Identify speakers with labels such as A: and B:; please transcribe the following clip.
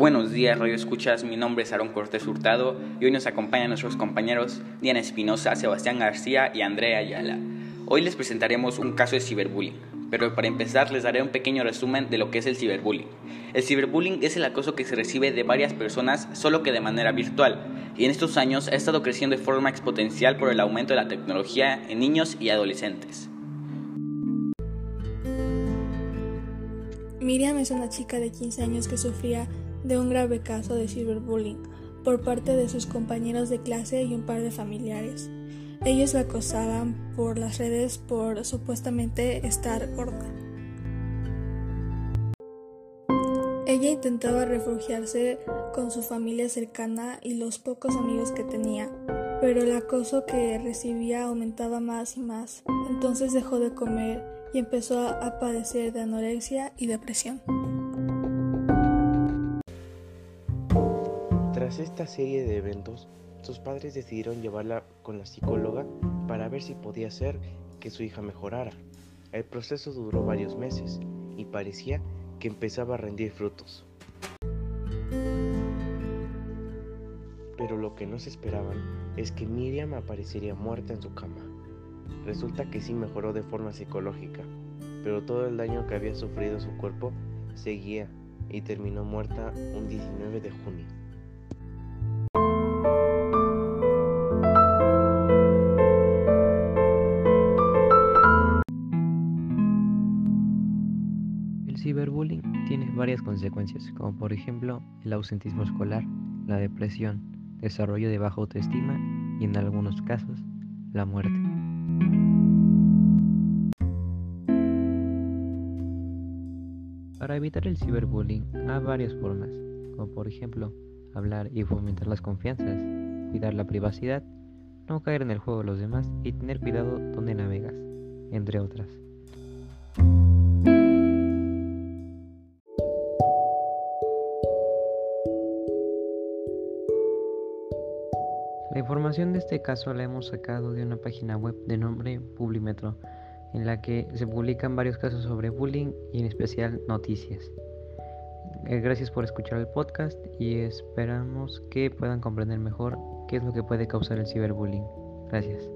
A: Buenos días, Radio Escuchas. Mi nombre es Aaron Cortés Hurtado y hoy nos acompañan nuestros compañeros Diana Espinosa, Sebastián García y Andrea Ayala. Hoy les presentaremos un caso de ciberbullying, pero para empezar les daré un pequeño resumen de lo que es el ciberbullying. El ciberbullying es el acoso que se recibe de varias personas, solo que de manera virtual, y en estos años ha estado creciendo de forma exponencial por el aumento de la tecnología en niños y adolescentes.
B: Miriam es una chica de 15 años que sufría de un grave caso de ciberbullying por parte de sus compañeros de clase y un par de familiares. Ellos la acosaban por las redes por supuestamente estar gorda. Ella intentaba refugiarse con su familia cercana y los pocos amigos que tenía, pero el acoso que recibía aumentaba más y más. Entonces dejó de comer y empezó a padecer de anorexia y depresión.
C: Tras esta serie de eventos, sus padres decidieron llevarla con la psicóloga para ver si podía ser que su hija mejorara. El proceso duró varios meses y parecía que empezaba a rendir frutos. Pero lo que no se esperaban es que Miriam aparecería muerta en su cama. Resulta que sí mejoró de forma psicológica, pero todo el daño que había sufrido su cuerpo seguía y terminó muerta un 19 de junio.
D: Ciberbullying tiene varias consecuencias, como por ejemplo el ausentismo escolar, la depresión, desarrollo de baja autoestima y en algunos casos la muerte. Para evitar el ciberbullying hay varias formas, como por ejemplo hablar y fomentar las confianzas, cuidar la privacidad, no caer en el juego de los demás y tener cuidado donde navegas, entre otras. La información de este caso la hemos sacado de una página web de nombre Publimetro, en la que se publican varios casos sobre bullying y en especial noticias. Eh, gracias por escuchar el podcast y esperamos que puedan comprender mejor qué es lo que puede causar el ciberbullying. Gracias.